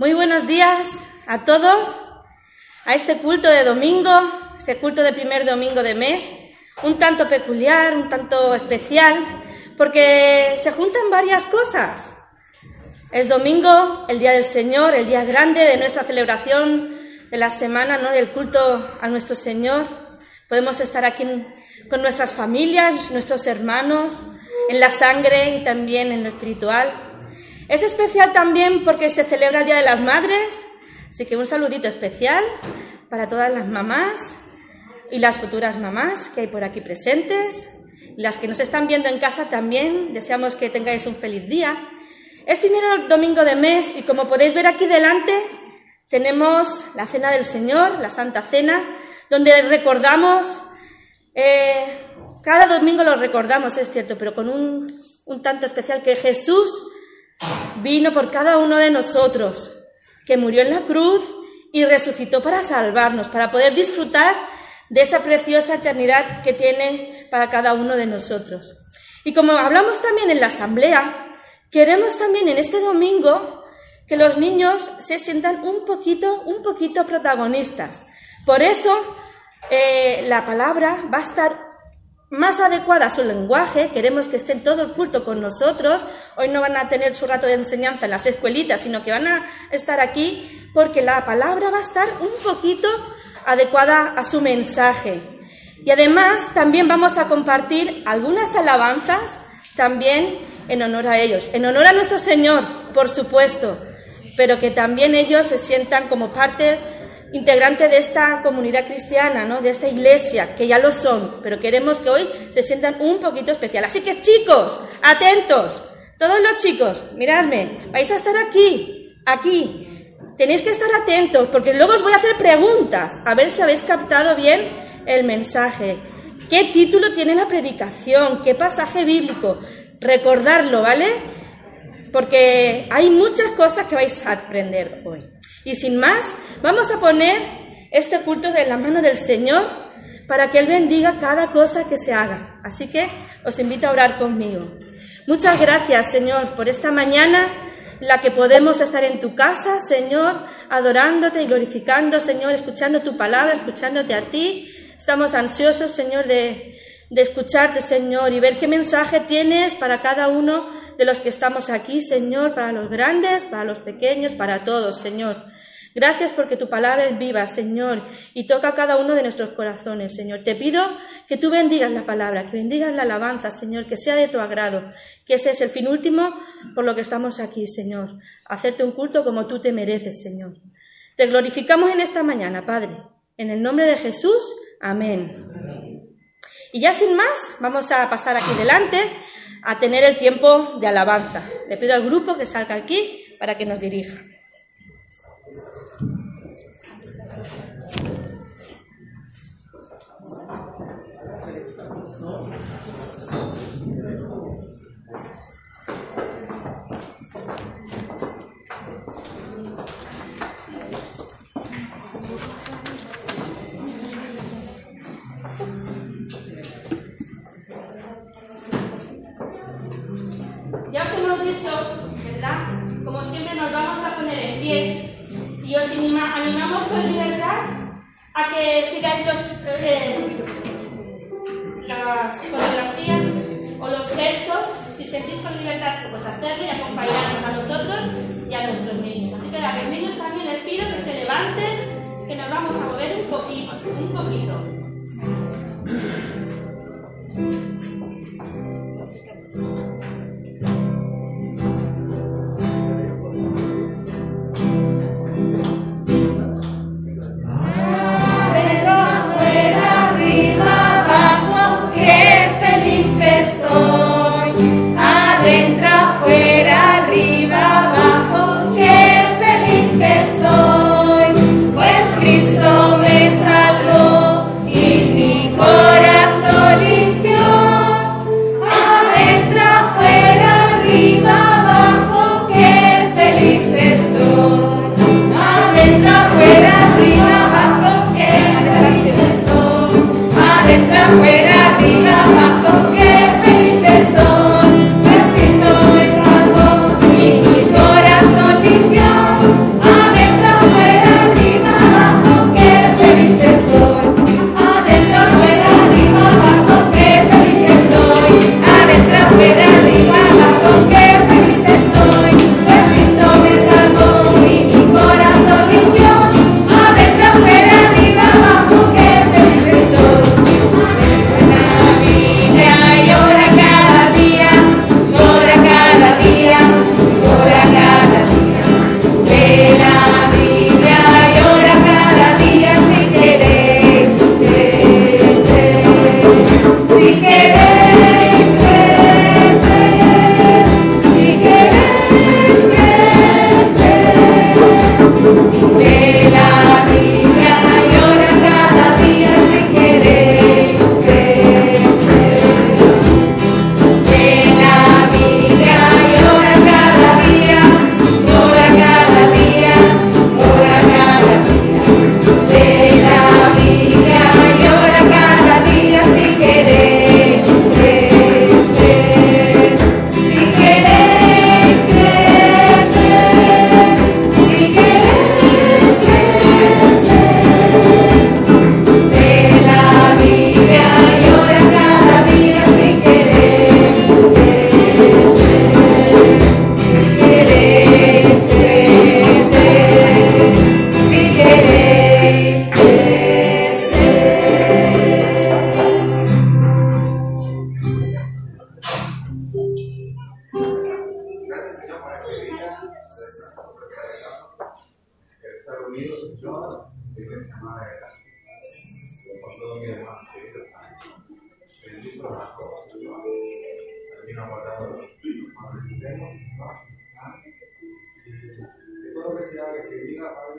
Muy buenos días a todos a este culto de domingo, este culto de primer domingo de mes, un tanto peculiar, un tanto especial, porque se juntan varias cosas. Es domingo, el día del Señor, el día grande de nuestra celebración de la semana, ¿no? Del culto a nuestro Señor. Podemos estar aquí con nuestras familias, nuestros hermanos, en la sangre y también en lo espiritual. Es especial también porque se celebra el Día de las Madres, así que un saludito especial para todas las mamás y las futuras mamás que hay por aquí presentes. Las que nos están viendo en casa también, deseamos que tengáis un feliz día. Es primero domingo de mes y como podéis ver aquí delante, tenemos la Cena del Señor, la Santa Cena, donde recordamos, eh, cada domingo lo recordamos, es cierto, pero con un, un tanto especial que Jesús vino por cada uno de nosotros, que murió en la cruz y resucitó para salvarnos, para poder disfrutar de esa preciosa eternidad que tiene para cada uno de nosotros. Y como hablamos también en la asamblea, queremos también en este domingo que los niños se sientan un poquito, un poquito protagonistas. Por eso eh, la palabra va a estar más adecuada a su lenguaje, queremos que estén todo el culto con nosotros, hoy no van a tener su rato de enseñanza en las escuelitas, sino que van a estar aquí porque la palabra va a estar un poquito adecuada a su mensaje. Y además también vamos a compartir algunas alabanzas también en honor a ellos, en honor a nuestro Señor, por supuesto, pero que también ellos se sientan como parte integrante de esta comunidad cristiana, ¿no? de esta iglesia, que ya lo son, pero queremos que hoy se sientan un poquito especial. Así que chicos, atentos, todos los chicos, miradme, vais a estar aquí, aquí. Tenéis que estar atentos, porque luego os voy a hacer preguntas, a ver si habéis captado bien el mensaje. ¿Qué título tiene la predicación? ¿Qué pasaje bíblico? Recordarlo, ¿vale? Porque hay muchas cosas que vais a aprender hoy. Y sin más, vamos a poner este culto en la mano del Señor para que Él bendiga cada cosa que se haga. Así que os invito a orar conmigo. Muchas gracias, Señor, por esta mañana, la que podemos estar en tu casa, Señor, adorándote y glorificando, Señor, escuchando tu palabra, escuchándote a ti. Estamos ansiosos, Señor, de, de escucharte, Señor, y ver qué mensaje tienes para cada uno de los que estamos aquí, Señor, para los grandes, para los pequeños, para todos, Señor. Gracias porque tu palabra es viva, Señor, y toca a cada uno de nuestros corazones, Señor. Te pido que tú bendigas la palabra, que bendigas la alabanza, Señor, que sea de tu agrado, que ese es el fin último por lo que estamos aquí, Señor. Hacerte un culto como tú te mereces, Señor. Te glorificamos en esta mañana, Padre. En el nombre de Jesús, amén. Y ya sin más, vamos a pasar aquí delante a tener el tiempo de alabanza. Le pido al grupo que salga aquí para que nos dirija. Con libertad a que sigáis los, eh, las fotografías o los gestos. Si sentís con libertad, pues hacerlo y acompañarnos a nosotros y a nuestros niños. Así que a los niños también les pido que se levanten, que nos vamos a mover un poquito, un poquito.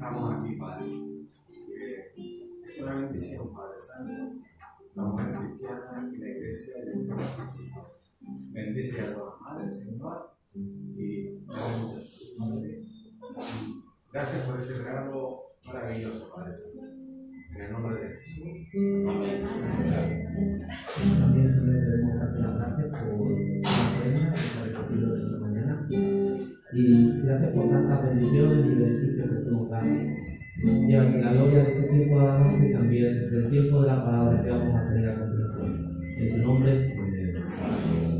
estamos aquí, Padre. Es una bendición, Padre Santo, la mujer cristiana y la iglesia de Dios. Bendice a todas las madres, Señor, y gracias por ese regalo maravilloso, Padre Santo. En el nombre de Jesús. Amén. También se le debemos dar las gracias por la pena que se ha recogido esta mañana y gracias por tantas bendiciones y beneficios que nos das. Lleva la gloria de este tiempo y también del tiempo de la palabra que vamos a tener a continuación. En tu nombre, amén.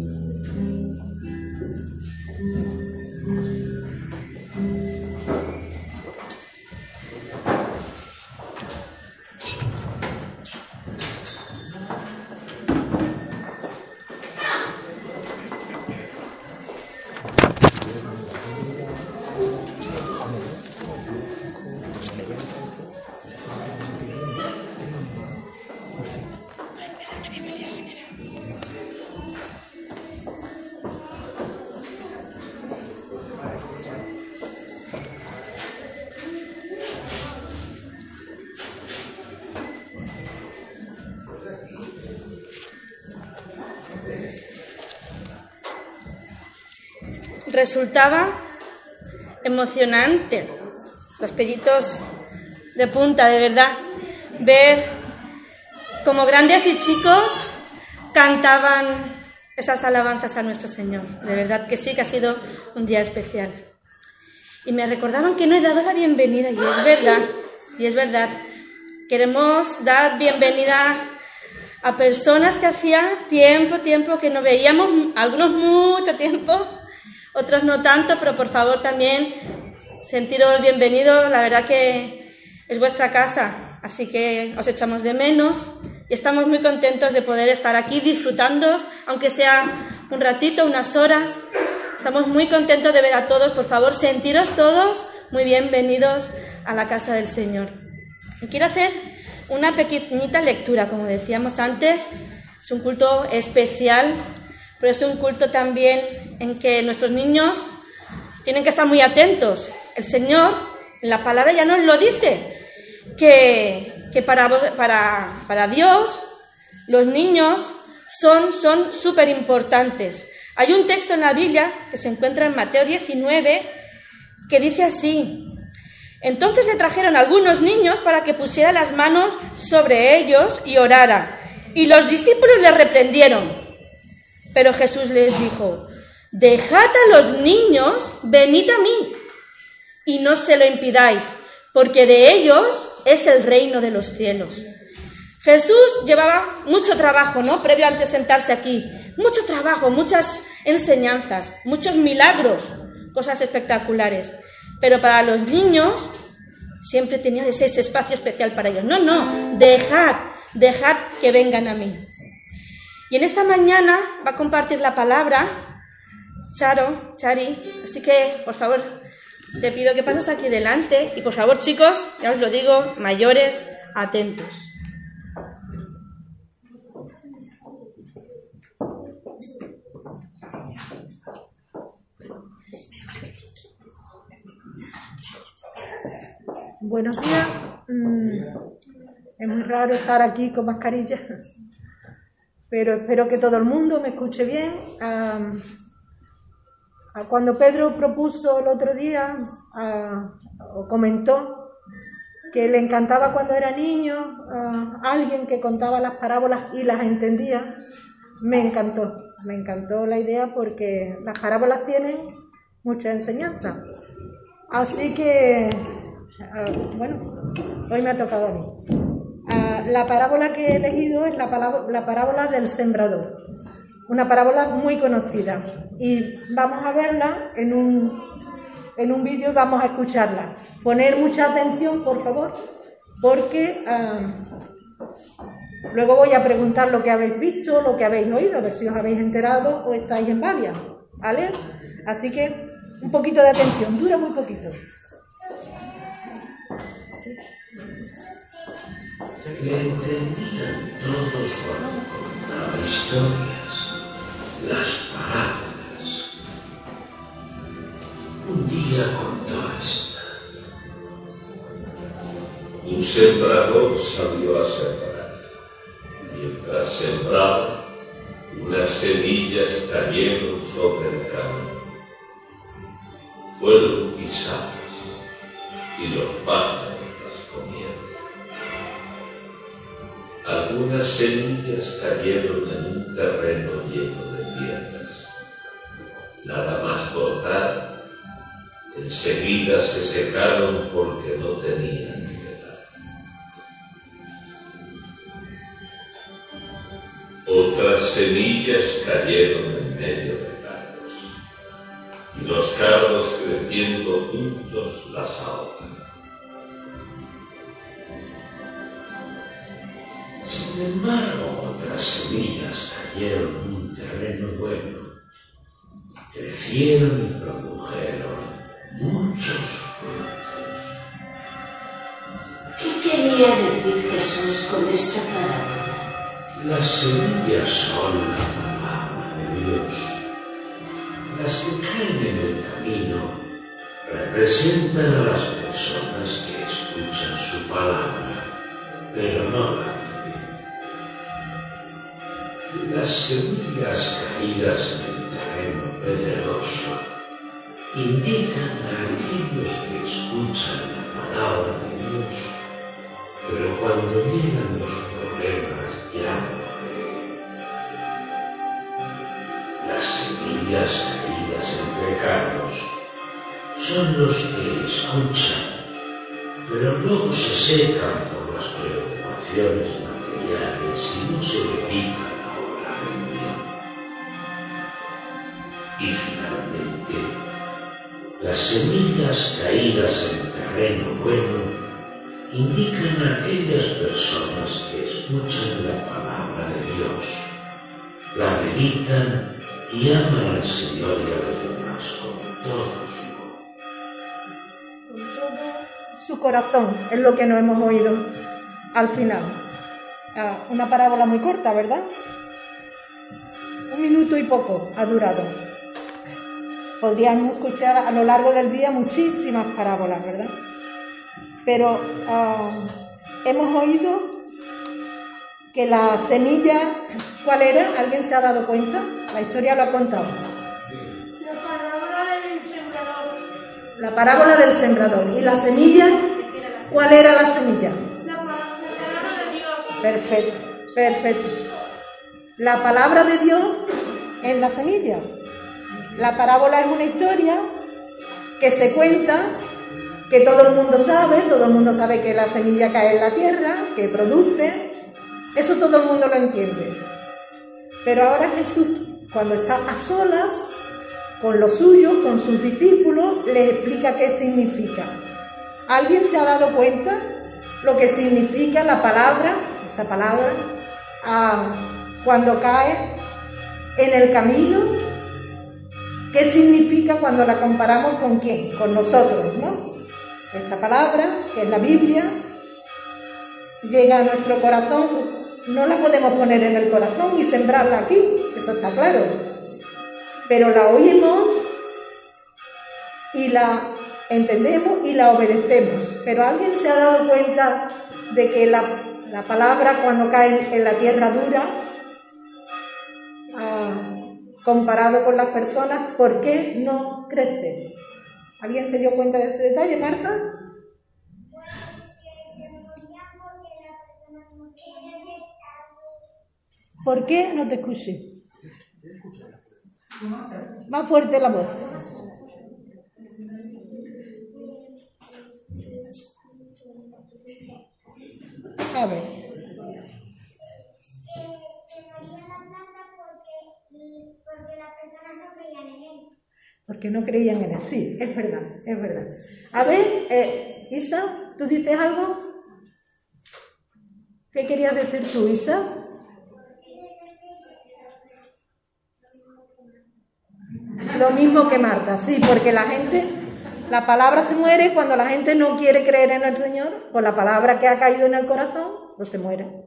Resultaba emocionante, los pellitos de punta, de verdad, ver como grandes y chicos cantaban esas alabanzas a nuestro Señor. De verdad que sí, que ha sido un día especial. Y me recordaban que no he dado la bienvenida, y es verdad, y es verdad. Queremos dar bienvenida a personas que hacía tiempo, tiempo que no veíamos, algunos mucho tiempo, otros no tanto, pero por favor también sentiros bienvenidos. La verdad que es vuestra casa, así que os echamos de menos y estamos muy contentos de poder estar aquí disfrutando, aunque sea un ratito, unas horas. Estamos muy contentos de ver a todos. Por favor, sentiros todos muy bienvenidos a la casa del Señor. Y quiero hacer una pequeñita lectura, como decíamos antes. Es un culto especial pero es un culto también en que nuestros niños tienen que estar muy atentos. El Señor, en la palabra ya nos lo dice, que, para, para, para, Dios los niños son súper importantes. Hay un texto en la Biblia que se encuentra en Mateo 19 que dice así, entonces le trajeron algunos niños para que pusiera las manos sobre ellos y orara. Y los discípulos le reprendieron. Pero Jesús les dijo, dejad a los niños, venid a mí, y no se lo impidáis, porque de ellos es el reino de los cielos. Jesús llevaba mucho trabajo, ¿no? Previo antes sentarse aquí. Mucho trabajo, muchas enseñanzas, muchos milagros, cosas espectaculares. Pero para los niños siempre tenía ese, ese espacio especial para ellos. No, no, dejad, dejad que vengan a mí. Y en esta mañana va a compartir la palabra Charo, Chari, así que por favor te pido que pases aquí delante y por favor chicos, ya os lo digo, mayores, atentos. Buenos días. Mm, es muy raro estar aquí con mascarilla pero espero que todo el mundo me escuche bien. cuando Pedro propuso el otro día, o comentó que le encantaba cuando era niño alguien que contaba las parábolas y las entendía, me encantó, me encantó la idea porque las parábolas tienen mucha enseñanza. Así que, bueno, hoy me ha tocado a mí. Ah, la parábola que he elegido es la, la parábola del sembrador, una parábola muy conocida. Y vamos a verla en un, en un vídeo vamos a escucharla. Poner mucha atención, por favor, porque ah, luego voy a preguntar lo que habéis visto, lo que habéis oído, a ver si os habéis enterado o estáis en varias. ¿Vale? Así que un poquito de atención, dura muy poquito. Que entendía todo su amor. historias, las parábolas. Un día contó esta. Un sembrador salió a sembrar. Mientras sembraba, unas semillas cayeron sobre el camino. Fueron pisadas y los pájaros Algunas semillas cayeron en un terreno lleno de piedras. Nada más brotar, enseguida se secaron porque no tenían humedad. Otras semillas cayeron en medio de carros, y los carros creciendo juntos las ahogan. Sin embargo, otras semillas cayeron en un terreno bueno, crecieron y produjeron muchos frutos. ¿Qué quería decir Jesús con esta parábola? Las semillas son la palabra de Dios. Las que caen en el camino representan a las personas que escuchan su palabra, pero no la. Las semillas caídas en el terreno pedregoso indican a aquellos que escuchan la palabra de Dios, pero cuando llegan los problemas ya no creen. Las semillas caídas entre carros son los que escuchan, pero luego se secan por indican a aquellas personas que escuchan la palabra de Dios, la meditan y aman al Señor y a los demás con todo su corazón. con todo su corazón, es lo que nos hemos oído al final. Ah, una parábola muy corta, ¿verdad? Un minuto y poco ha durado. Podríamos escuchar a lo largo del día muchísimas parábolas, ¿verdad? Pero ah, hemos oído que la semilla, ¿cuál era? ¿Alguien se ha dado cuenta? La historia lo ha contado. La parábola del sembrador. La parábola del sembrador. ¿Y la semilla? ¿Cuál era la semilla? La pa- la palabra de Dios. Perfecto, perfecto. La palabra de Dios es la semilla. La parábola es una historia que se cuenta, que todo el mundo sabe, todo el mundo sabe que la semilla cae en la tierra, que produce. Eso todo el mundo lo entiende. Pero ahora Jesús, cuando está a solas con los suyos, con sus discípulos, les explica qué significa. ¿Alguien se ha dado cuenta lo que significa la palabra, esta palabra, cuando cae en el camino? ¿Qué significa cuando la comparamos con quién? Con nosotros, ¿no? Esta palabra, que es la Biblia, llega a nuestro corazón, no la podemos poner en el corazón y sembrarla aquí, eso está claro. Pero la oímos y la entendemos y la obedecemos. Pero ¿alguien se ha dado cuenta de que la, la palabra cuando cae en, la tierra dura, ah, comparado con las personas, ¿por qué no crece? ¿Alguien se dio cuenta de ese detalle, Marta? ¿Por qué no te escuché? Más fuerte la voz. A ver. planta porque, porque las personas no creían en él. Porque no creían en él. Sí, es verdad, es verdad. A ver, eh, Isa, ¿tú dices algo? ¿Qué querías decir tú, Isa? Lo mismo que Marta, sí, porque la gente, la palabra se muere cuando la gente no quiere creer en el Señor, pues la palabra que ha caído en el corazón, pues se muere.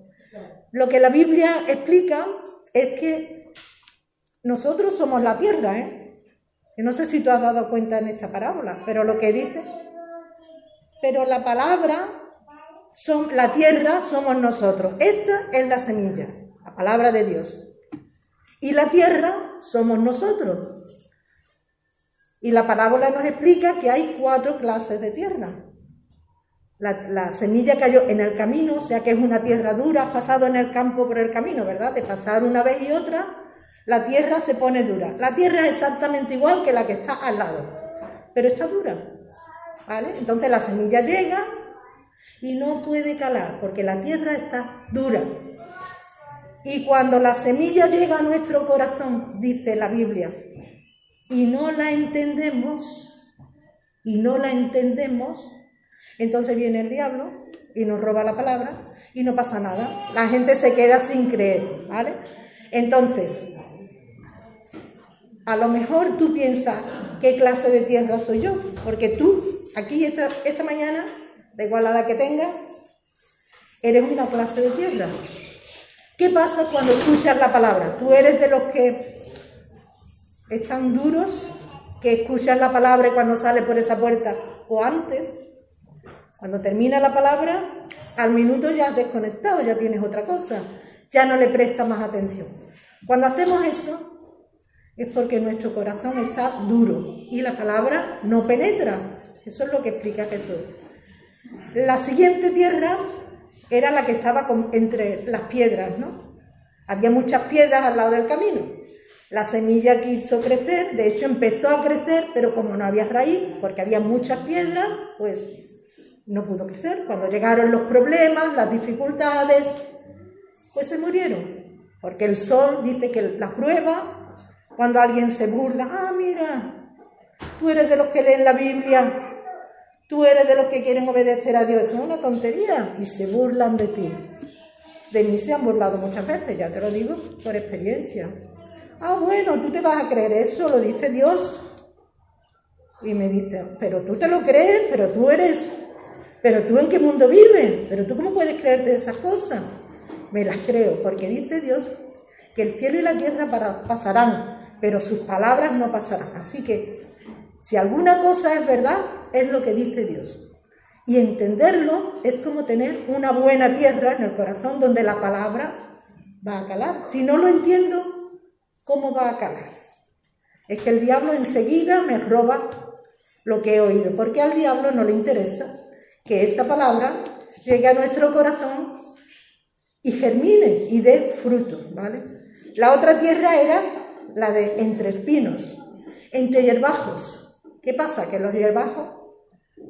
Lo que la Biblia explica es que nosotros somos la tierra, ¿eh? Yo no sé si tú has dado cuenta en esta parábola, pero lo que dice, pero la palabra, son, la tierra somos nosotros. Esta es la semilla, la palabra de Dios. Y la tierra somos nosotros. Y la parábola nos explica que hay cuatro clases de tierra. La, la, semilla cayó en el camino, o sea que es una tierra dura, has pasado en el campo por el camino, ¿verdad? De pasar una vez y otra, la tierra se pone dura. La tierra es exactamente igual que la que está al lado, pero está dura, ¿vale? Entonces la semilla llega y no puede calar, porque la tierra está dura. Y cuando la semilla llega a nuestro corazón, dice la Biblia, y no la entendemos, y no la entendemos, entonces viene el diablo y nos roba la palabra y no pasa nada. La gente se queda sin creer, ¿vale? Entonces, a lo mejor tú piensas qué clase de tierra soy yo, porque tú, aquí esta, esta mañana, da igual la edad que tengas, eres una clase de tierra. ¿Qué pasa cuando escuchas la palabra? Tú eres de los que están duros, que escuchas la palabra cuando sales por esa puerta, o antes, cuando termina la palabra, al minuto ya has desconectado, ya tienes otra cosa, ya no le prestas más atención. Cuando hacemos eso, es porque nuestro corazón está duro y la palabra no penetra. Eso es lo que explica Jesús. La siguiente tierra era la que estaba entre las piedras, ¿no? Había muchas piedras al lado del camino. La semilla quiso crecer, de hecho empezó a crecer, pero como no había raíz, porque había muchas piedras, pues no pudo crecer. Cuando llegaron los problemas, las dificultades, pues se murieron. Porque el sol dice que la prueba, cuando alguien se burla, ah, mira, tú eres de los que leen la Biblia, tú eres de los que quieren obedecer a Dios, es una tontería, y se burlan de ti. De mí se han burlado muchas veces, ya te lo digo por experiencia. Ah, bueno, tú te vas a creer eso, lo dice Dios. Y me dice, pero tú te lo crees, pero tú eres pero tú en qué mundo vives, pero tú cómo puedes creerte esas cosas. Me las creo, porque dice Dios que el cielo y la tierra pasarán, pero sus palabras no pasarán. Así que si alguna cosa es verdad, es lo que dice Dios. Y entenderlo es como tener una buena tierra en el corazón donde la palabra va a calar. Si no lo entiendo, ¿cómo va a calar? Es que el diablo enseguida me roba lo que he oído, porque al diablo no le interesa que esa palabra llegue a nuestro corazón y germine y dé fruto, ¿vale? La otra tierra era la de entre espinos, entre hierbajos. ¿Qué pasa? Que los hierbajos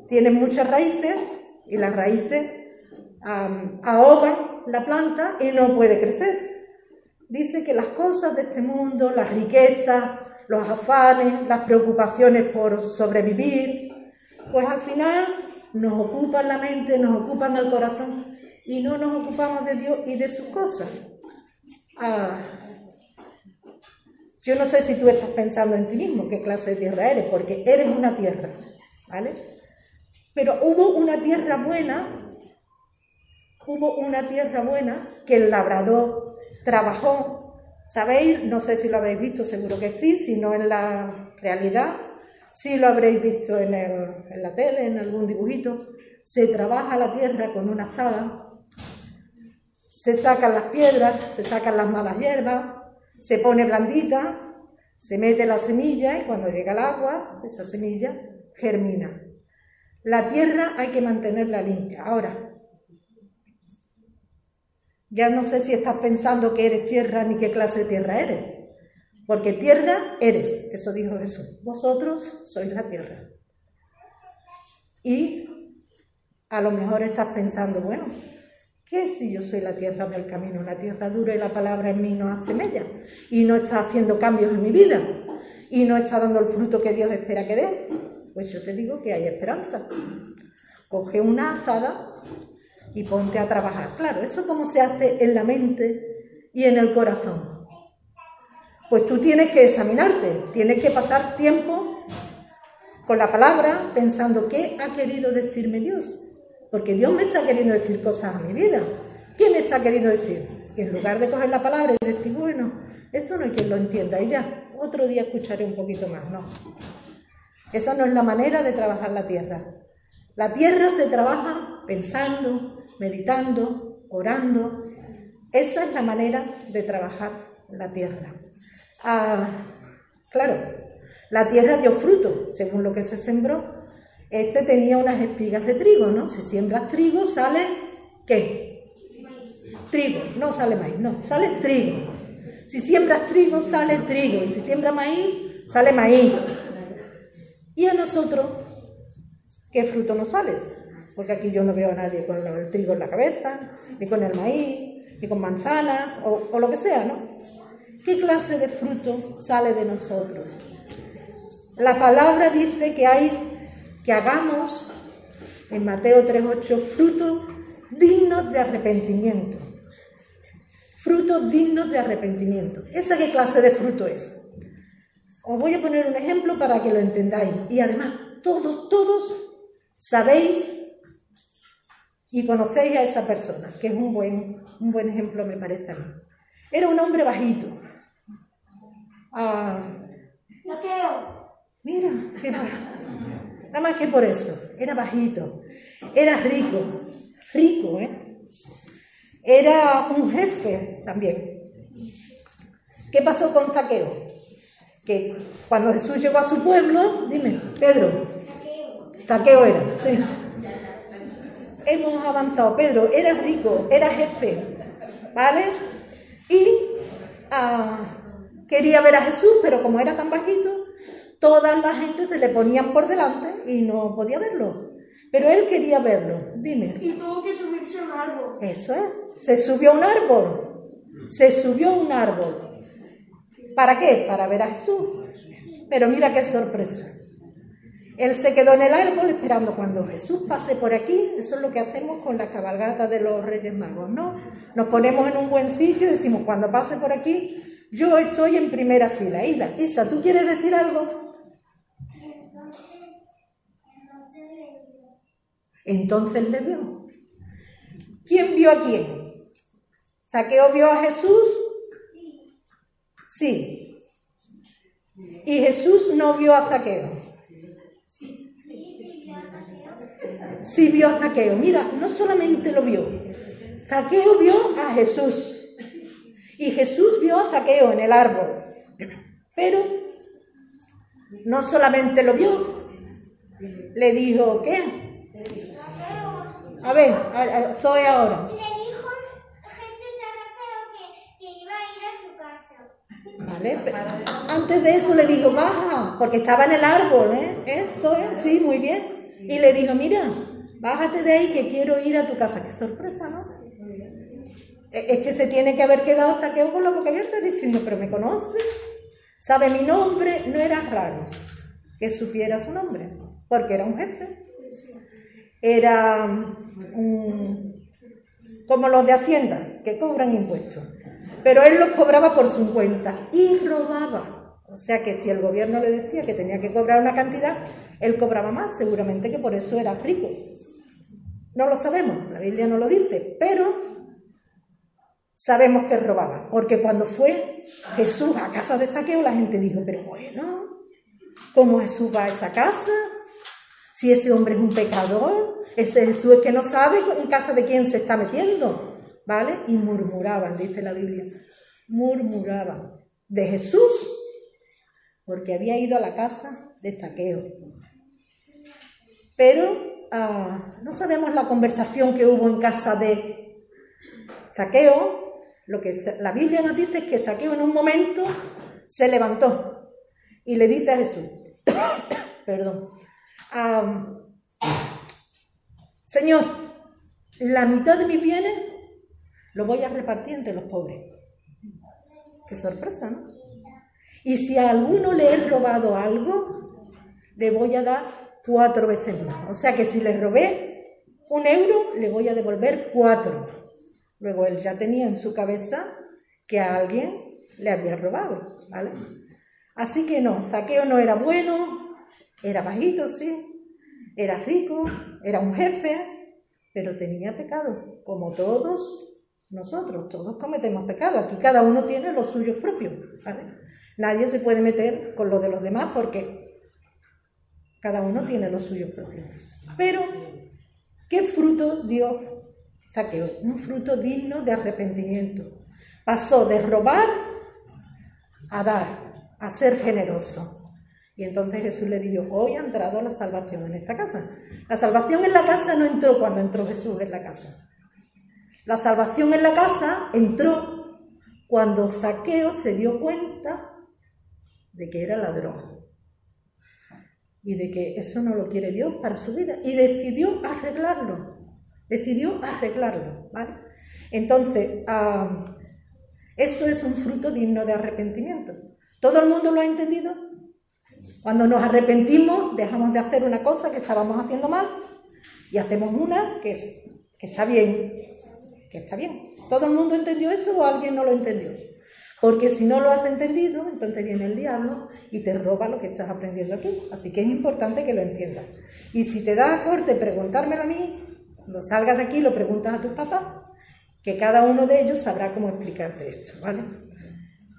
tienen muchas raíces y las raíces ahogan la planta y no puede crecer. Dice que las cosas de este mundo, las riquezas, los afanes, las preocupaciones por sobrevivir, pues al final nos ocupan la mente, nos ocupan el corazón y no nos ocupamos de Dios y de sus cosas. Ah, yo no sé si tú estás pensando en ti mismo, qué clase de tierra eres, porque eres una tierra, ¿vale? Pero hubo una tierra buena, hubo una tierra buena que el labrador trabajó. ¿Sabéis? No sé si lo habéis visto, seguro que sí, si no en la realidad, Sí lo habréis visto en, la tele, en algún dibujito. Se trabaja la tierra con una azada, se sacan las piedras, se sacan las malas hierbas, se pone blandita, se mete la semilla y cuando llega el agua, esa semilla germina. La tierra hay que mantenerla limpia. Ahora, ya no sé si estás pensando que eres tierra ni qué clase de tierra eres. Porque tierra eres, eso dijo Jesús. Vosotros sois la tierra. Y a lo mejor estás pensando, bueno, ¿qué si yo soy la tierra del camino, la tierra dura y la palabra en mí no hace mella? Y no está haciendo cambios en mi vida y no está dando el fruto que Dios espera que dé. Pues yo te digo que hay esperanza. Coge una azada y ponte a trabajar. Claro, eso como se hace en la mente y en el corazón. Pues tú tienes que examinarte, tienes que pasar tiempo con la palabra pensando qué ha querido decirme Dios. Porque Dios me está queriendo decir cosas a mi vida. ¿Qué me está queriendo decir? Y en lugar de coger la palabra y decir, bueno, esto no hay quien lo entienda, y ya, otro día escucharé un poquito más, no. Esa no es la manera de trabajar la tierra. La tierra se trabaja pensando, meditando, orando. Esa es la manera de trabajar la tierra. Ah, claro, la tierra dio fruto, según lo que se sembró. Este tenía unas espigas de trigo, ¿no? Si siembras trigo, sale ¿qué? Trigo, no sale maíz, no, sale trigo. Si siembras trigo, sale trigo. Y si siembras maíz, sale maíz. Y a nosotros, ¿qué fruto nos sale? Porque aquí yo no veo a nadie con el trigo en la cabeza, ni con el maíz, ni con manzanas, o, o lo que sea, ¿no? ¿Qué clase de fruto sale de nosotros? La palabra dice que hay, que hagamos, en Mateo 3.8, frutos dignos de arrepentimiento. Frutos dignos de arrepentimiento. ¿Esa qué clase de fruto es? Os voy a poner un ejemplo para que lo entendáis. Y además, todos, todos sabéis y conocéis a esa persona, que es un buen, un buen ejemplo, me parece a mí. Era un hombre bajito. Ah, creo. mira, qué nada más que por eso. Era bajito. Era rico. Rico, ¿eh? Era un jefe también. ¿Qué pasó con Zaqueo? Que cuando Jesús llegó a su pueblo, dime, Pedro, Zaqueo era, sí. Hemos avanzado, Pedro, era rico, era jefe, ¿vale? Y ah, quería ver a Jesús, pero como era tan bajito, toda la gente se le ponían por delante y no podía verlo. Pero él quería verlo, dime. Y tuvo que subirse a un árbol. Eso es. Se subió a un árbol. Se subió a un árbol. ¿Para qué? Para ver a Jesús. Pero mira qué sorpresa. Él se quedó en el árbol esperando cuando Jesús pase por aquí. Eso es lo que hacemos con la cabalgata de los Reyes Magos, ¿no? Nos ponemos en un buen sitio y decimos, cuando pase por aquí, yo estoy en primera fila. Isa, Isa, ¿tú quieres decir algo? Entonces le vio. ¿Quién vio a quién? ¿Zaqueo vio a Jesús? Sí. Y Jesús no vio a Zaqueo. Sí vio a Zaqueo. Mira, no solamente lo vio. Zaqueo vio a Jesús. Y Jesús vio a Zaqueo en el árbol. Pero no solamente lo vio. Le dijo, ¿qué? A ver, a, a Zoe ahora. Le dijo Jesús que, que iba a ir a su casa. Vale, pe- antes de eso le dijo, baja, porque estaba en el árbol, ¿eh? ¿Eh, Zoe? Sí, muy bien. Y le dijo, mira, bájate de ahí que quiero ir a tu casa. Qué sorpresa, ¿no? E- Es que se tiene que haber quedado Zaqueo con la boca abierta diciendo, pero me conoce, sabe mi nombre, no era raro que supiera su nombre, porque era un jefe. Era un, como los de Hacienda, que cobran impuestos. Pero él los cobraba por su cuenta y robaba. O sea que si el gobierno le decía que tenía que cobrar una cantidad, él cobraba más, seguramente que por eso era rico. No lo sabemos, la Biblia no lo dice, pero sabemos que robaba, porque cuando fue Jesús a casa de Zaqueo, la gente dijo, pero bueno, ¿cómo Jesús va a esa casa? Si ese hombre es un pecador, ese Jesús es que no sabe en casa de quién se está metiendo, ¿vale? Y murmuraban, dice la Biblia, murmuraban de Jesús, porque había ido a la casa de Zaqueo. Pero ah, no sabemos la conversación que hubo en casa de Zaqueo. Lo que la Biblia nos dice es que Zaqueo en un momento se levantó y le dice a Jesús, perdón, Señor, la mitad de mis bienes lo voy a repartir entre los pobres. Qué sorpresa, ¿no? Y si a alguno le he robado algo, le voy a dar cuatro veces más. O sea que si le robé un euro, le voy a devolver cuatro. Luego él ya tenía en su cabeza que a alguien le había robado, ¿vale? Así que no, Zaqueo no era bueno, era bajito, sí, era rico, era un jefe, pero tenía pecado, como todos nosotros, todos cometemos pecado. Aquí cada uno tiene los suyos propios. ¿vale? Nadie se puede meter con lo de los demás porque cada uno tiene los suyos propios. Pero, ¿qué fruto dio Zaqueo? Un fruto digno de arrepentimiento. Pasó de robar a dar, a ser generoso. Y entonces Jesús le dijo, hoy ha entrado la salvación en esta casa. La salvación en la casa no entró cuando entró Jesús en la casa. La salvación en la casa entró cuando Zaqueo se dio cuenta de que era ladrón y de que eso no lo quiere Dios para su vida y decidió arreglarlo, decidió arreglarlo, ¿vale? Entonces, ah, eso es un fruto digno de arrepentimiento. ¿Todo el mundo lo ha entendido? Cuando nos arrepentimos, dejamos de hacer una cosa que estábamos haciendo mal y hacemos una que, que está bien, que está bien. ¿Todo el mundo entendió eso o alguien no lo entendió? Porque si no lo has entendido, entonces viene el diablo y te roba lo que estás aprendiendo aquí. Así que es importante que lo entiendas. Y si te da corte preguntármelo a mí, lo salgas de aquí y lo preguntas a tus papás, que cada uno de ellos sabrá cómo explicarte esto, ¿vale?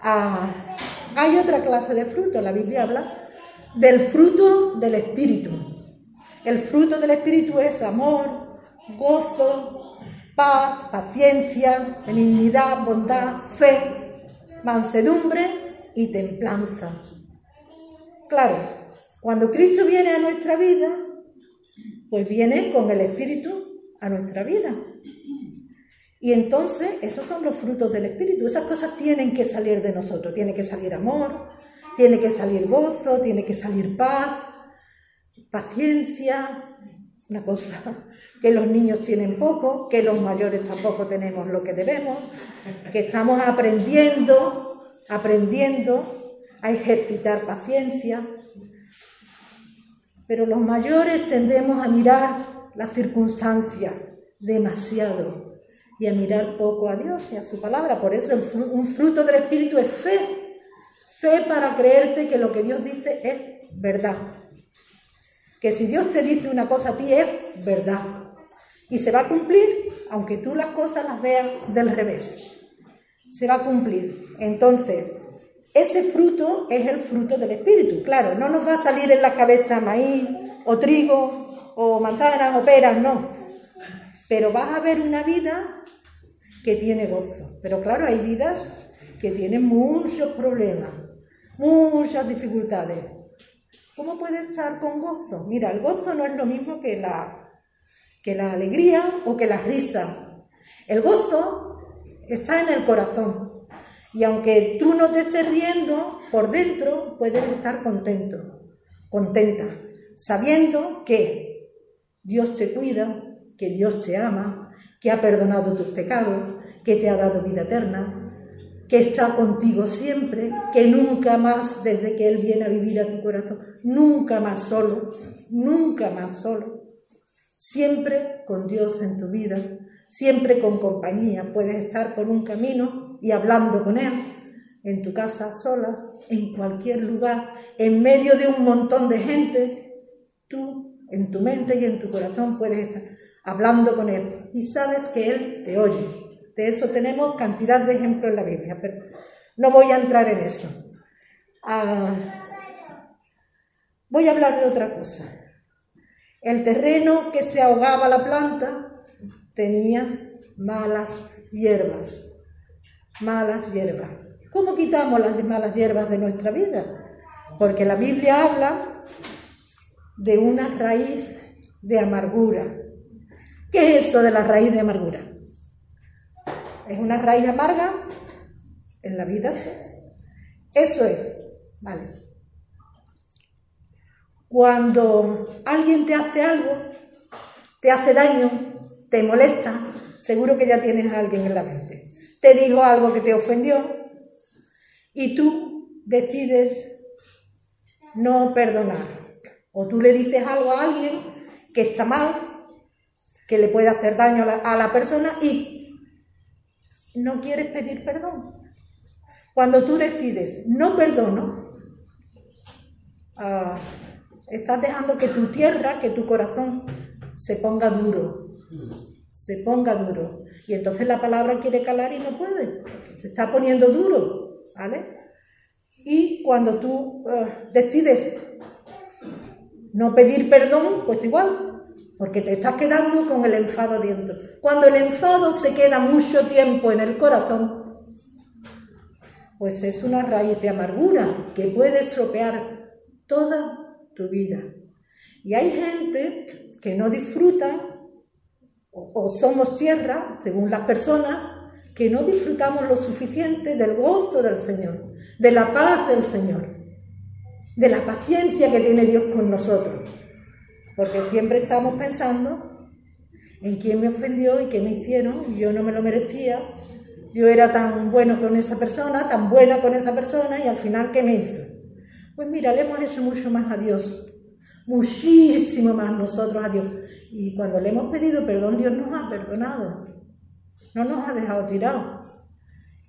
Ah, hay otra clase de fruto, la Biblia habla del fruto del Espíritu. El fruto del Espíritu es amor, gozo, paz, paciencia, benignidad, bondad, fe, mansedumbre y templanza. Claro, cuando Cristo viene a nuestra vida, pues viene con el Espíritu a nuestra vida. Y entonces esos son los frutos del Espíritu. Esas cosas tienen que salir de nosotros. Tiene que salir amor, tiene que salir gozo, tiene que salir paz, paciencia. Una cosa que los niños tienen poco, que los mayores tampoco tenemos lo que debemos, que estamos aprendiendo, aprendiendo a ejercitar paciencia. Pero los mayores tendemos a mirar las circunstancias demasiado y a mirar poco a Dios y a su palabra. Por eso un fruto del Espíritu es fe. Fe para creerte que lo que Dios dice es verdad. Que si Dios te dice una cosa a ti es verdad y se va a cumplir, aunque tú las cosas las veas del revés. Se va a cumplir. Entonces, ese fruto es el fruto del Espíritu. Claro, no nos va a salir en la cabeza maíz o trigo o manzanas o peras, no. Pero vas a ver una vida que tiene gozo. Pero claro, hay vidas que tienen muchos problemas, muchas dificultades. ¿Cómo puedes estar con gozo? Mira, el gozo no es lo mismo que la que la alegría o que la risa. El gozo está en el corazón. Y aunque tú no te estés riendo, por dentro puedes estar contento, contenta, sabiendo que Dios te cuida, que Dios te ama, que ha perdonado tus pecados, que te ha dado vida eterna, que está contigo siempre, que nunca más, desde que Él viene a vivir a tu corazón, nunca más solo, nunca más solo, siempre con Dios en tu vida, siempre con compañía. Puedes estar por un camino y hablando con Él, en tu casa sola, en cualquier lugar, en medio de un montón de gente, tú en tu mente y en tu corazón puedes estar hablando con Él y sabes que Él te oye. De eso tenemos cantidad de ejemplos en la Biblia, pero no voy a entrar en eso. Ah, voy a hablar de otra cosa. El terreno que se ahogaba la planta tenía malas hierbas. Malas hierbas. ¿Cómo quitamos las malas hierbas de nuestra vida? Porque la Biblia habla de una raíz de amargura. ¿Qué es eso de la raíz de amargura? ¿Es una raíz amarga? En la vida Eso es. Vale. Cuando alguien te hace algo, te hace daño, te molesta, seguro que ya tienes a alguien en la mente. Te digo algo que te ofendió y tú decides no perdonar. O tú le dices algo a alguien que está mal, que le puede hacer daño a la, persona y no quieres pedir perdón. Cuando tú decides no perdono, uh, Estás dejando que tu tierra, que tu corazón se ponga duro, se ponga duro. Y entonces la palabra quiere calar y no puede. Se está poniendo duro, ¿vale? Y cuando tú eh, decides no pedir perdón, pues igual, porque te estás quedando con el enfado dentro. Cuando el enfado se queda mucho tiempo en el corazón, pues es una raíz de amargura que puede estropear toda tu vida. Y hay gente que no disfruta, o, o somos tierra, según las personas, que no disfrutamos lo suficiente del gozo del Señor, de la paz del Señor, de la paciencia que tiene Dios con nosotros. Porque siempre estamos pensando en quién me ofendió y qué me hicieron, y yo no me lo merecía, yo era tan bueno con esa persona, tan buena con esa persona, y al final, ¿qué me hizo? Pues mira, le hemos hecho mucho más a Dios, muchísimo más nosotros a Dios. Y cuando le hemos pedido perdón, Dios nos ha perdonado, no nos ha dejado tirados.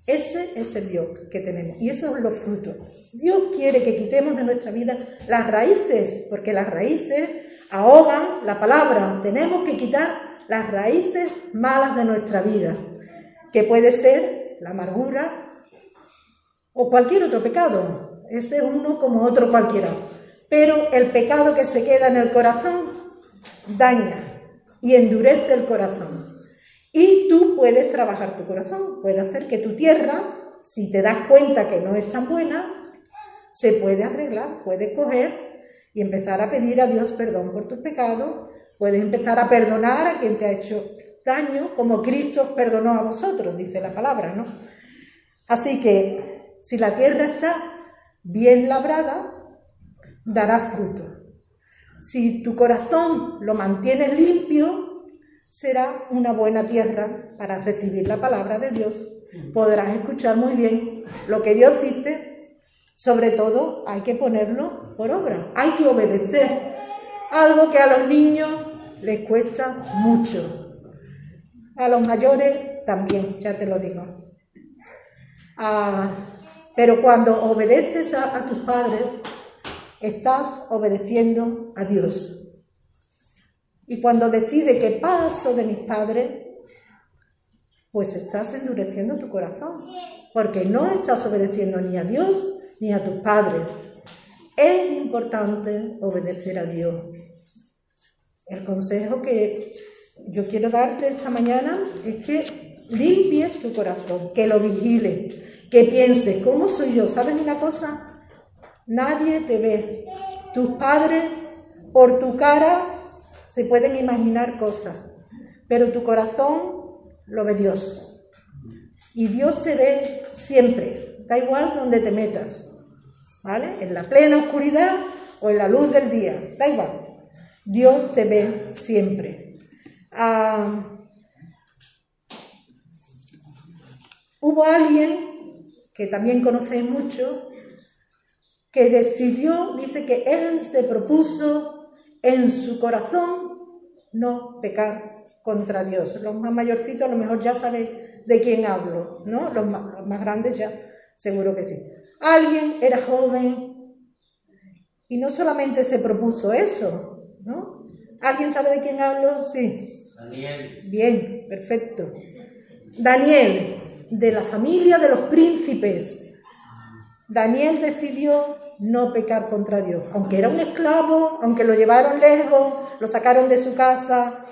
Ese es el Dios que tenemos y esos son los frutos. Dios quiere que quitemos de nuestra vida las raíces, porque las raíces ahogan la palabra. Tenemos que quitar las raíces malas de nuestra vida, que puede ser la amargura o cualquier otro pecado. Ese es uno como otro cualquiera. Pero el pecado que se queda en el corazón daña y endurece el corazón. Y tú puedes trabajar tu corazón, puedes hacer que tu tierra, si te das cuenta que no es tan buena, se puede arreglar, puedes coger y empezar a pedir a Dios perdón por tus pecados, puedes empezar a perdonar a quien te ha hecho daño, como Cristo perdonó a vosotros, dice la palabra, ¿no? Así que si la tierra está bien labrada, dará fruto. Si tu corazón lo mantienes limpio, será una buena tierra para recibir la palabra de Dios. Podrás escuchar muy bien lo que Dios dice. Sobre todo hay que ponerlo por obra, hay que obedecer. Algo que a los niños les cuesta mucho. A los mayores también, ya te lo digo. Ah, pero cuando obedeces a, tus padres, estás obedeciendo a Dios. Y cuando decide que paso de mis padres, pues estás endureciendo tu corazón, porque no estás obedeciendo ni a Dios ni a tus padres. Es importante obedecer a Dios. El consejo que yo quiero darte esta mañana es que limpies tu corazón, que lo vigiles, que pienses, ¿cómo soy yo? ¿Sabes una cosa? Nadie te ve. Tus padres, por tu cara, se pueden imaginar cosas, pero tu corazón lo ve Dios. Y Dios te ve siempre, da igual donde te metas, ¿vale? En la plena oscuridad o en la luz del día, da igual. Dios te ve siempre. Ah, hubo alguien que también conocéis mucho, que decidió, dice que él se propuso en su corazón no pecar contra Dios. Los más mayorcitos a lo mejor ya sabéis de quién hablo, ¿no? Los más, los más grandes ya seguro que sí. Alguien era joven y no solamente se propuso eso, ¿no? ¿Alguien sabe de quién hablo? Sí. Daniel. Bien, perfecto. Daniel, de la familia de los príncipes. Daniel decidió no pecar contra Dios, aunque era un esclavo, aunque lo llevaron lejos, lo sacaron de su casa,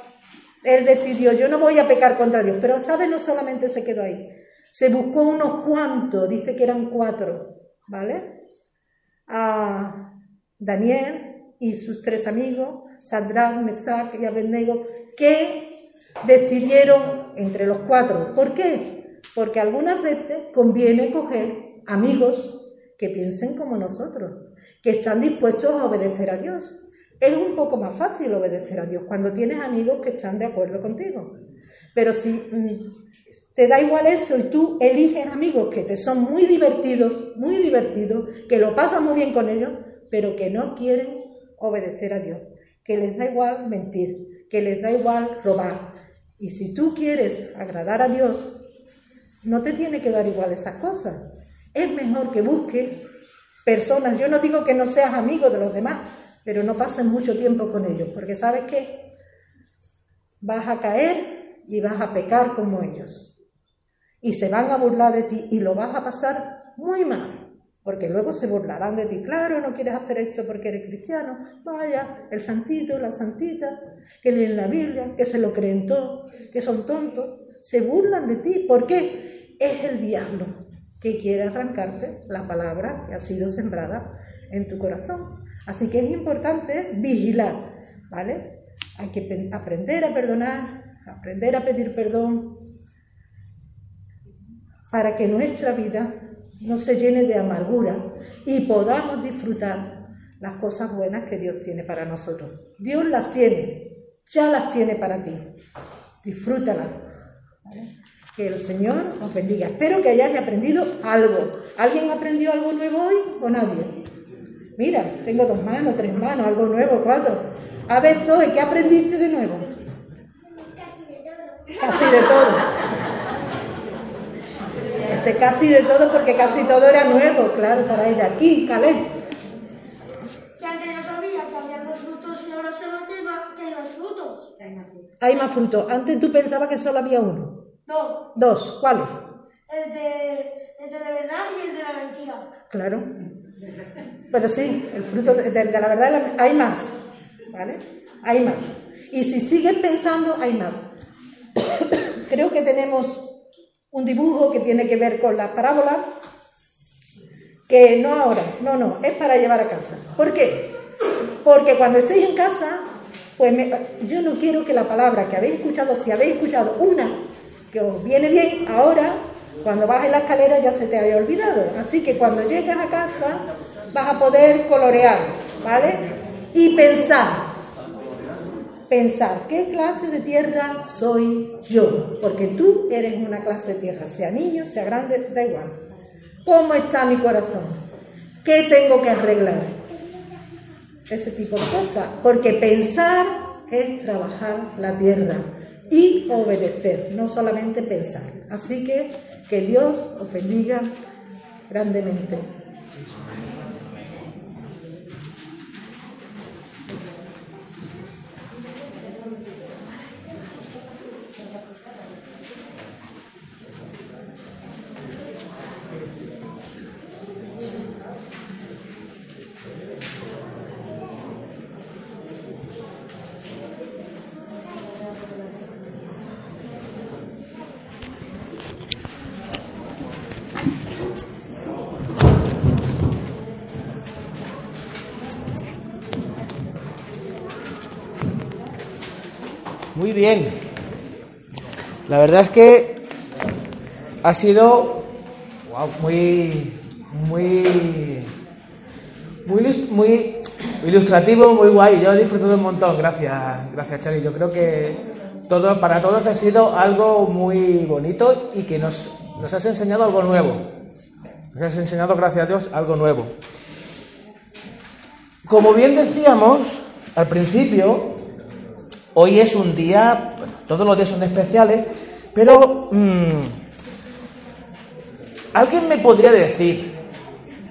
él decidió, yo no voy a pecar contra Dios, pero ¿sabes? No solamente se quedó ahí, se buscó unos cuantos, dice que eran cuatro, ¿vale? A Daniel y sus tres amigos, Sadrach, Mesach y Abednego, que decidieron entre los cuatro. ¿Por qué? Porque algunas veces conviene coger amigos que piensen como nosotros, que están dispuestos a obedecer a Dios. Es un poco más fácil obedecer a Dios cuando tienes amigos que están de acuerdo contigo. Pero si mm, te da igual eso y tú eliges amigos que te son muy divertidos, muy divertidos, que lo pasan muy bien con ellos, pero que no quieren obedecer a Dios, que les da igual mentir, que les da igual robar. Y si tú quieres agradar a Dios, no te tiene que dar igual esas cosas. Es mejor que busques personas. Yo no digo que no seas amigo de los demás, pero no pases mucho tiempo con ellos, porque sabes que vas a caer y vas a pecar como ellos. Y se van a burlar de ti y lo vas a pasar muy mal. Porque luego se burlarán de ti. Claro, no quieres hacer esto porque eres cristiano. Vaya, el santito, la santita, que leen la Biblia, que se lo creen todo, que son tontos. Se burlan de ti. ¿Por qué? Es el diablo que quiere arrancarte la palabra que ha sido sembrada en tu corazón. Así que es importante vigilar, ¿vale? Hay que aprender a perdonar, aprender a pedir perdón, para que nuestra vida no se llene de amargura y podamos disfrutar las cosas buenas que Dios tiene para nosotros. Dios las tiene, ya las tiene para ti. Disfrútalas. Que el Señor os bendiga. Espero que hayáis aprendido algo. ¿Alguien aprendió algo nuevo hoy o nadie? Mira, tengo dos manos, tres manos, algo nuevo, cuatro. A ver, Zoe, ¿qué aprendiste de nuevo? Casi de todo. Casi de todo. Ese casi de todo porque casi todo era nuevo, claro, para ella. Aquí, Caleb. Que antes no sabía que había dos frutos y ahora se lo lleva que hay dos frutos. Hay más frutos. Antes tú pensabas que solo había uno. Dos. Dos. ¿Cuáles? El de, el de la verdad y el de la mentira. Claro. Pero sí, el fruto de, de- de la verdad la- hay más. ¿Vale? Hay más. Y si sigues pensando, hay más. Creo que tenemos un dibujo que tiene que ver con la parábola, que no ahora, no, no, es para llevar a casa. ¿Por qué? Porque cuando estéis en casa, pues me- yo no quiero que la palabra que habéis escuchado, si habéis escuchado una que os viene bien, ahora, cuando bajes la escalera ya se te haya olvidado. Así que cuando llegues a casa vas a poder colorear, ¿vale? Y pensar, pensar, ¿qué clase de tierra soy yo? Porque tú eres una clase de tierra, sea niño, sea grande, da igual. ¿Cómo está mi corazón? ¿Qué tengo que arreglar? Ese tipo de cosas. Porque pensar es trabajar la tierra y obedecer, no solamente pensar. Así que que Dios os bendiga grandemente. Muy bien. La verdad es que ha sido muy, muy, muy, muy ilustrativo, muy guay. Yo he disfrutado un montón. Gracias, gracias, Charlie. Yo creo que todo, para todos ha sido algo muy bonito y que nos, nos has enseñado algo nuevo. Nos has enseñado, gracias a Dios, algo nuevo. Como bien decíamos al principio, Hoy es un día, bueno, todos los días son especiales, pero mm, alguien me podría decir,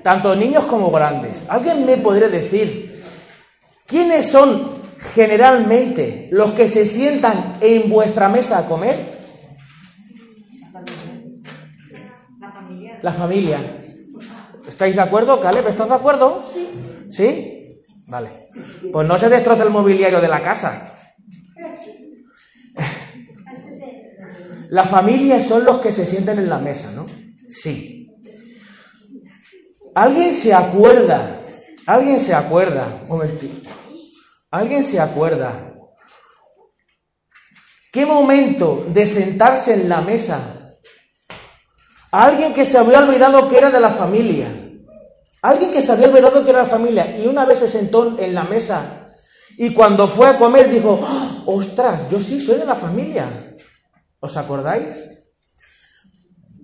tanto niños como grandes, alguien me podría decir, ¿quiénes son generalmente los que se sientan en vuestra mesa a comer? La familia. ¿Estáis de acuerdo, Caleb? ¿Estás de acuerdo? Sí. ¿Sí? Vale. Pues no se destroza el mobiliario de la casa. La familia son los que se sienten en la mesa, ¿no? Sí. ¿Alguien se acuerda? ¿Alguien se acuerda? Un momentito. ¿Alguien se acuerda? ¿Qué momento de sentarse en la mesa? Alguien que se había olvidado que era de la familia. Alguien que se había olvidado que era de la familia y una vez se sentó en la mesa y cuando fue a comer dijo, "¡Ah! ostras, yo sí soy de la familia. ¿Os acordáis?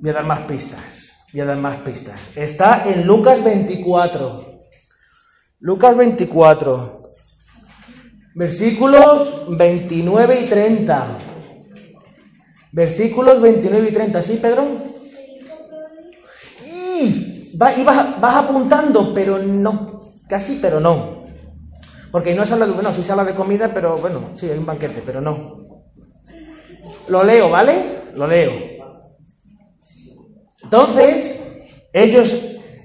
Voy a dar más pistas. Voy a dar más pistas. Está en Lucas 24. Lucas 24. Versículos 29 y 30. Versículos 29 y 30. ¿Sí, Pedro? Y, va- y vas, vas apuntando, pero no. Casi, pero no. Porque no se habla de, bueno, sí se habla de comida, pero bueno, sí, hay un banquete, pero no. Lo leo, ¿vale? Lo leo. Entonces, ellos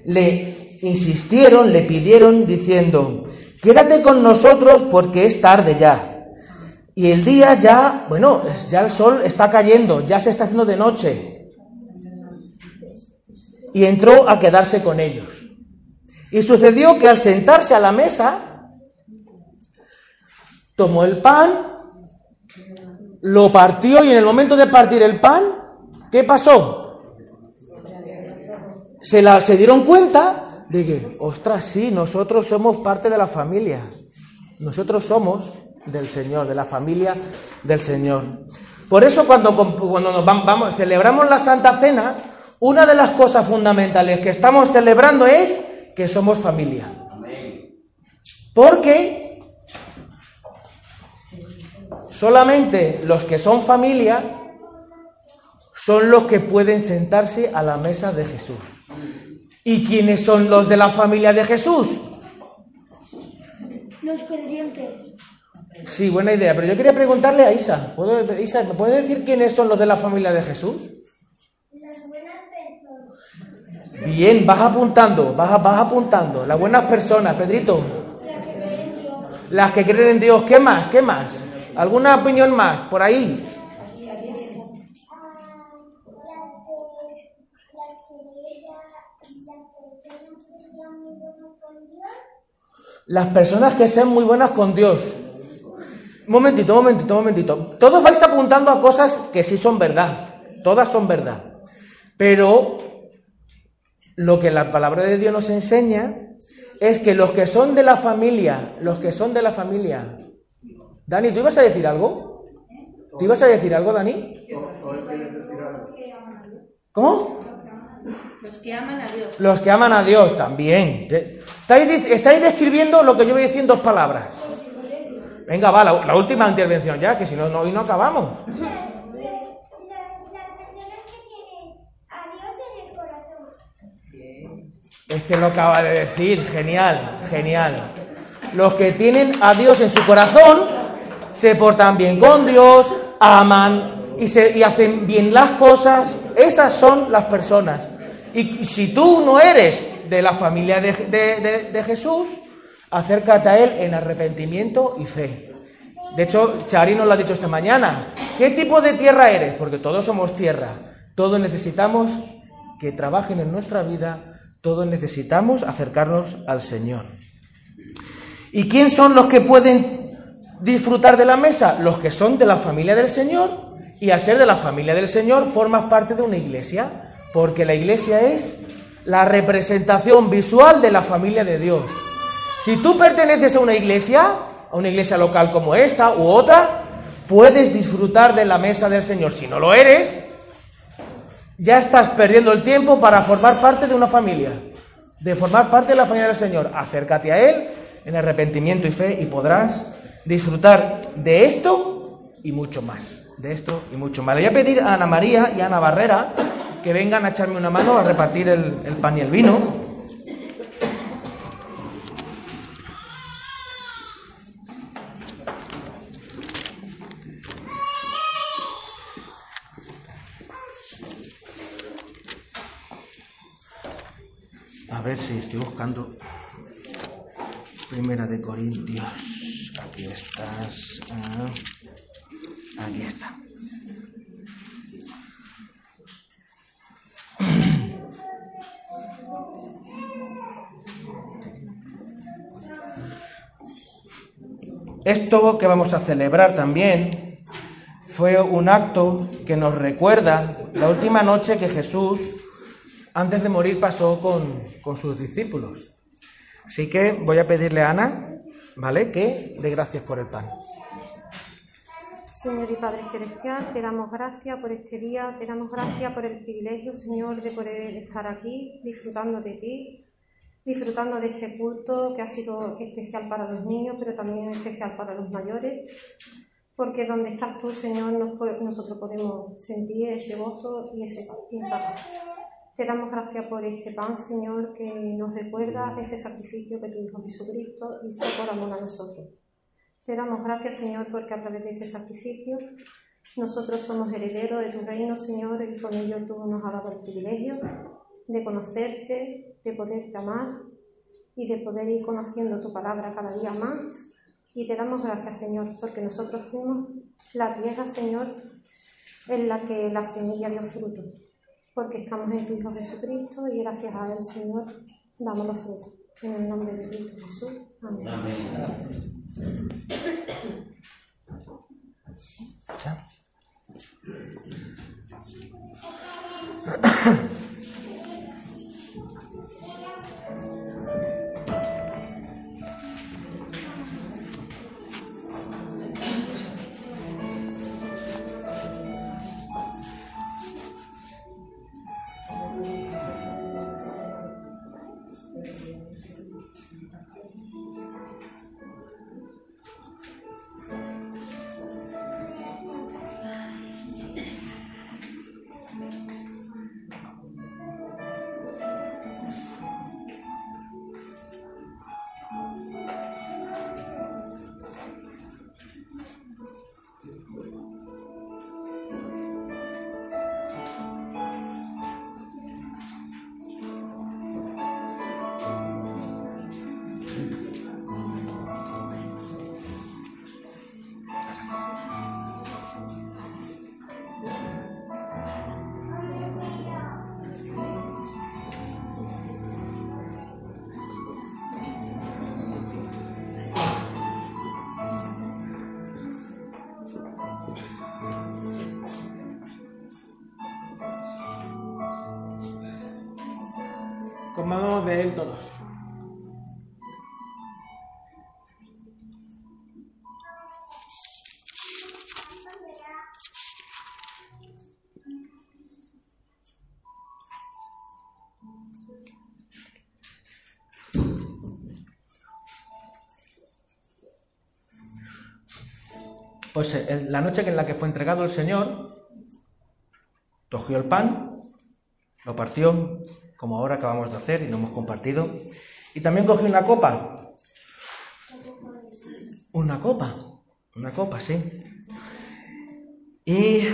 le insistieron, le pidieron diciendo, quédate con nosotros porque es tarde ya. Y el día ya, bueno, ya el sol está cayendo, ya se está haciendo de noche. Y entró a quedarse con ellos. Y sucedió que al sentarse a la mesa, tomó el pan, lo partió y en el momento de partir el pan, ¿qué pasó? Se, la, se dieron cuenta de que, ostras, sí, nosotros somos parte de la familia. Nosotros somos del Señor, de la familia del Señor. Por eso cuando, cuando nos vamos, celebramos la Santa Cena, una de las cosas fundamentales que estamos celebrando es que somos familia. Porque solamente los que son familia son los que pueden sentarse a la mesa de Jesús. ¿Y quiénes son los de la familia de Jesús? Los creyentes. Sí, buena idea, pero yo quería preguntarle a Isa. ¿Puedo, Isa, ¿me puede decir quiénes son los de la familia de Jesús? Las buenas personas. Bien, vas apuntando, vas, vas apuntando. Las buenas personas, Pedrito. La que cree en Dios. Las que creen en Dios. ¿Qué más? ¿Qué más? ¿Alguna opinión más por ahí? Ah, las personas que sean muy buenas con Dios. Momentito, momentito, momentito. Todos vais apuntando a cosas que sí son verdad. Todas son verdad. Pero lo que la palabra de Dios nos enseña es que los que son de la familia, los que son de la familia. Dani, ¿tú ibas a decir algo? ¿Tú ibas a decir algo, Dani? ¿Cómo? Los que aman a Dios. Los que aman a Dios también. Estáis, describiendo lo que yo voy a decir en dos palabras. Venga, va, la, la última intervención ya, que si no, no, hoy no acabamos. Es que lo acaba de decir, genial, genial. Los que tienen a Dios en su corazón se portan bien con Dios, aman y, se, y hacen bien las cosas. Esas son las personas. Y si tú no eres de la familia de, de- de- de Jesús, acércate a Él en arrepentimiento y fe. De hecho, Chari nos lo ha dicho esta mañana. ¿Qué tipo de tierra eres? Porque todos somos tierra. Todos necesitamos que trabajen en nuestra vida. Todos necesitamos acercarnos al Señor. ¿Y quién son los que pueden disfrutar de la mesa? Los que son de la familia del Señor. Y al ser de la familia del Señor, formas parte de una iglesia. Porque la iglesia es la representación visual de la familia de Dios. Si tú perteneces a una iglesia, a una iglesia local como esta u otra, puedes disfrutar de la mesa del Señor. Si no lo eres, ya estás perdiendo el tiempo para formar parte de una familia, de formar parte de la familia del Señor. Acércate a Él en arrepentimiento y fe y podrás disfrutar de esto y mucho más. De esto y mucho más. Le voy a pedir a Ana María y a Ana Barrera que vengan a echarme una mano a repartir el, el pan y el vino. A ver si estoy buscando Primera de Corintios. Aquí estás. Ah, aquí está. Esto que vamos a celebrar también fue un acto que nos recuerda la última noche que Jesús, antes de morir, pasó con, con sus discípulos. Así que voy a pedirle a Ana, ¿vale?, que dé gracias por el pan. Señor y Padre Celestial, te damos gracias por este día, te damos gracias por el privilegio, Señor, de poder estar aquí disfrutando de ti, disfrutando de este culto que ha sido especial para los niños, pero también especial para los mayores, porque donde estás tú, Señor, nosotros podemos sentir ese gozo y ese esa. Te damos gracias por este pan, Señor, que nos recuerda ese sacrificio que tu Hijo Jesucristo hizo por amor a nosotros. Te damos gracias, Señor, porque a través de ese sacrificio Nosotros somos herederos de tu reino, Señor, y con ello tú nos has dado el privilegio de conocerte, de poderte amar y de poder ir conociendo tu palabra cada día más. Y te damos gracias, Señor, porque nosotros fuimos la tierra, Señor, en la que la semilla dio fruto, porque estamos en tu Hijo Jesucristo y gracias a él, Señor, damos los frutos. En el nombre de Cristo Jesús. Amén. Comamos de él todos. Pues eh, la noche en la que fue entregado el Señor, cogió el pan, lo partió, como ahora acabamos de hacer y lo hemos compartido, y también cogió una copa. Una copa, una copa, sí. Y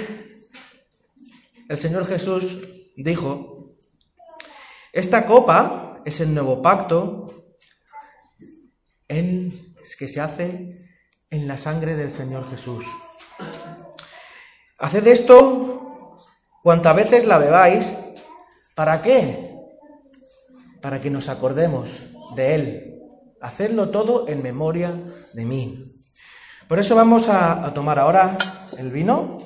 el Señor Jesús dijo, esta copa es el nuevo pacto en, que se hace en la sangre del Señor Jesús. Haced esto cuantas veces la bebáis. ¿Para qué? Para que nos acordemos de Él. Hacedlo todo en memoria de mí. Por eso vamos a, a tomar ahora el vino.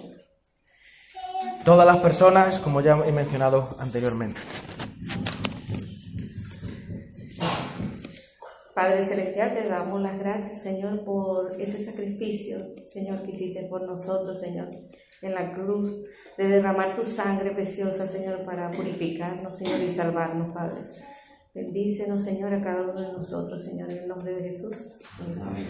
Todas las personas, como ya he mencionado anteriormente. Padre Celestial, te damos las gracias, Señor, por ese sacrificio, Señor, que hiciste por nosotros, Señor, en la cruz, de derramar tu sangre preciosa, Señor, para purificarnos, Señor, y salvarnos, Padre. Bendícenos, Señor, a cada uno de nosotros, Señor, en el nombre de Jesús. Amén.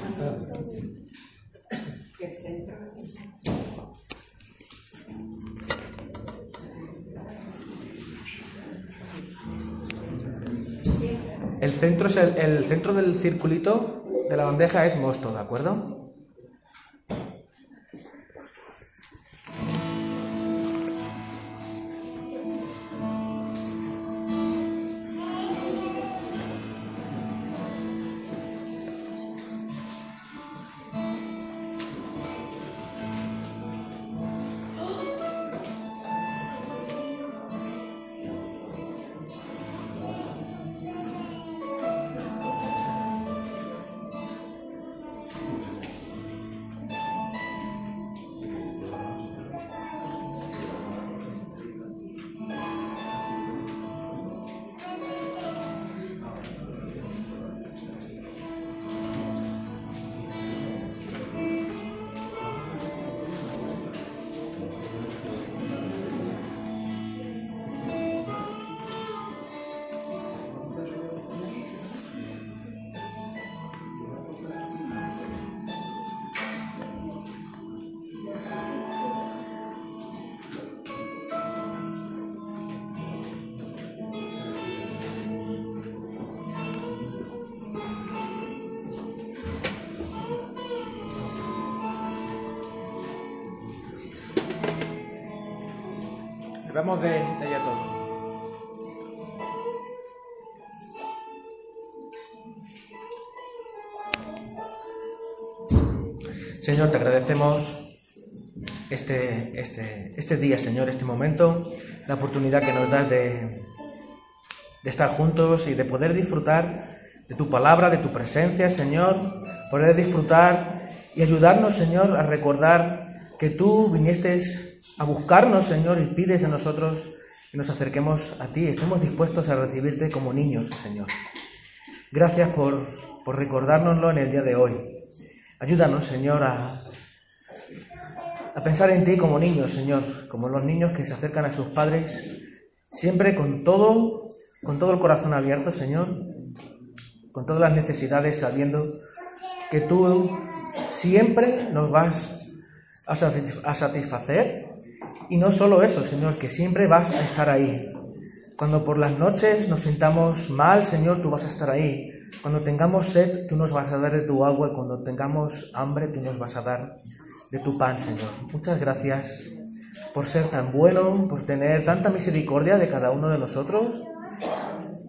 El centro, es el, el centro del circulito de la bandeja es mosto, ¿de acuerdo? De, de todo. Señor, te agradecemos este, este, este día, Señor, este momento, la oportunidad que nos das de, de estar juntos y de poder disfrutar de tu palabra, de tu presencia, Señor, poder disfrutar y ayudarnos, Señor, a recordar que tú viniste a buscarnos, Señor, y pides de nosotros que nos acerquemos a ti, estemos dispuestos a recibirte como niños, Señor. Gracias por, por recordárnoslo en el día de hoy. Ayúdanos, Señor, a, a pensar en ti como niños, Señor, como los niños que se acercan a sus padres, siempre con todo, con todo el corazón abierto, Señor, con todas las necesidades, sabiendo que tú siempre nos vas a satisf- a satisfacer. Y no solo eso, Señor, que siempre vas a estar ahí. Cuando por las noches nos sintamos mal, Señor, tú vas a estar ahí. Cuando tengamos sed, tú nos vas a dar de tu agua. Cuando tengamos hambre, tú nos vas a dar de tu pan, Señor. Muchas gracias por ser tan bueno, por tener tanta misericordia de cada uno de nosotros.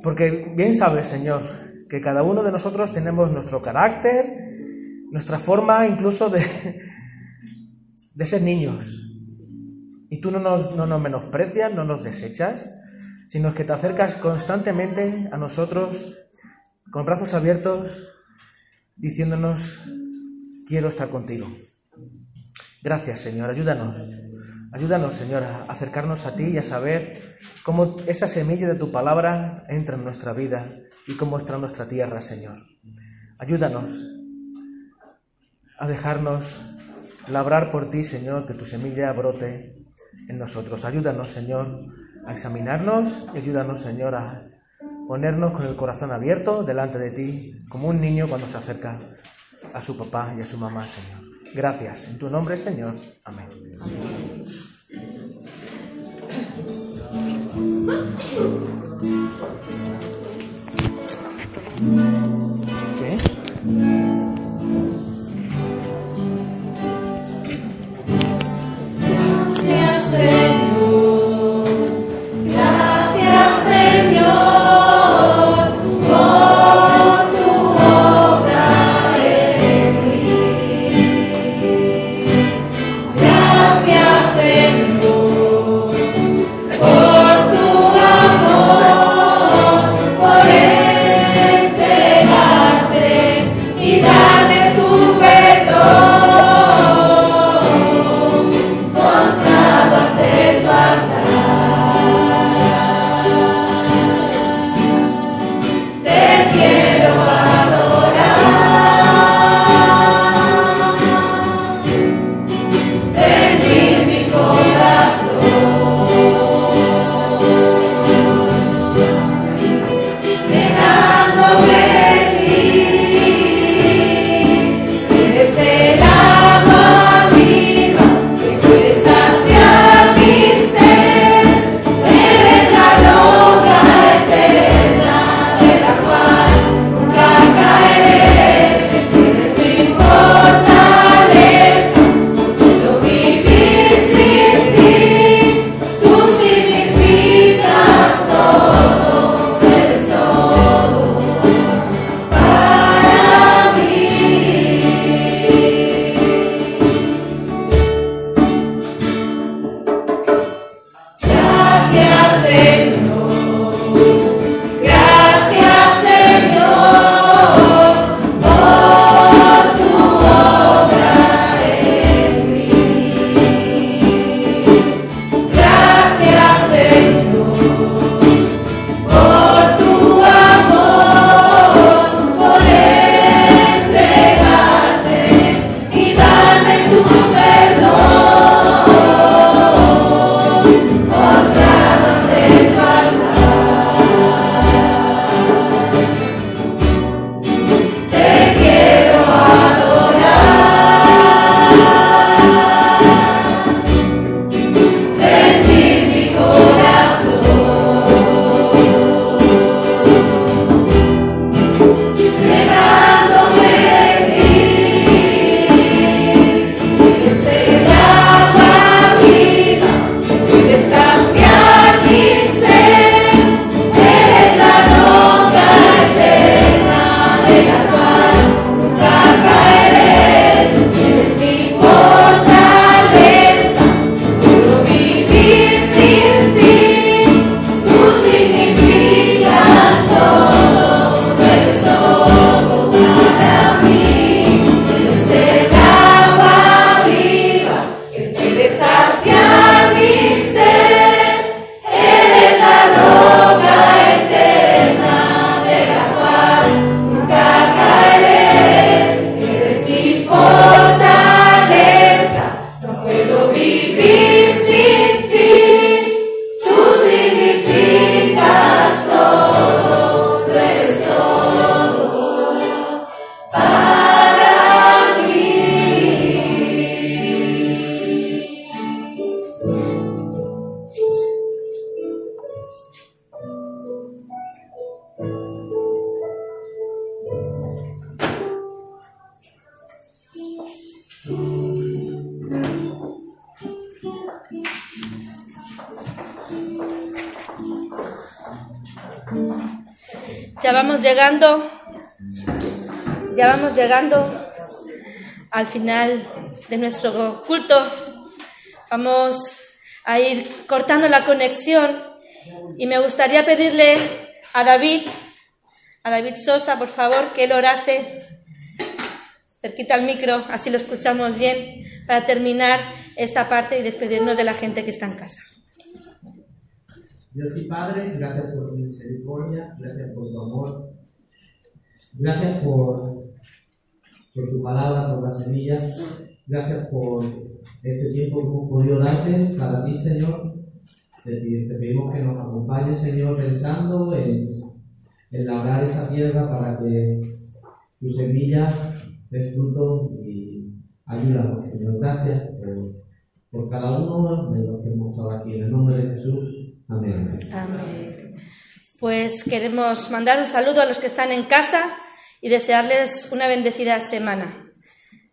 Porque bien sabes, Señor, que cada uno de nosotros tenemos nuestro carácter, nuestra forma incluso de, de ser niños. Y tú no nos, no nos menosprecias, no nos desechas, sino que te acercas constantemente a nosotros con brazos abiertos, diciéndonos, quiero estar contigo. Gracias, Señor, ayúdanos. Ayúdanos, Señor, a acercarnos a ti y a saber cómo esa semilla de tu palabra entra en nuestra vida y cómo está en nuestra tierra, Señor. Ayúdanos a dejarnos labrar por ti, Señor, que tu semilla brote en nosotros. Ayúdanos, Señor, a examinarnos y ayúdanos, Señor, a ponernos con el corazón abierto delante de ti, como un niño cuando se acerca a su papá y a su mamá, Señor. Gracias. En tu nombre, Señor. Amén. ¿Qué? Final de nuestro culto. Vamos a ir cortando la conexión y me gustaría pedirle a David, a David Sosa, por favor, que él orase cerquita al micro, así lo escuchamos bien, para terminar esta parte y despedirnos de la gente que está en casa. Dios y Padre, gracias por tu misericordia, gracias por tu amor, gracias por, por tu palabra, por la semilla, gracias por este tiempo que hemos podido darte para ti, Señor. Te, pedimos que nos acompañes, Señor, pensando en, en labrar esta tierra para que tu semilla dé fruto y ayúdanos, Señor. Gracias por, por cada uno de los que hemos estado aquí. En el nombre de Jesús. Amén. Amén. Pues queremos mandar un saludo a los que están en casa y desearles una bendecida semana.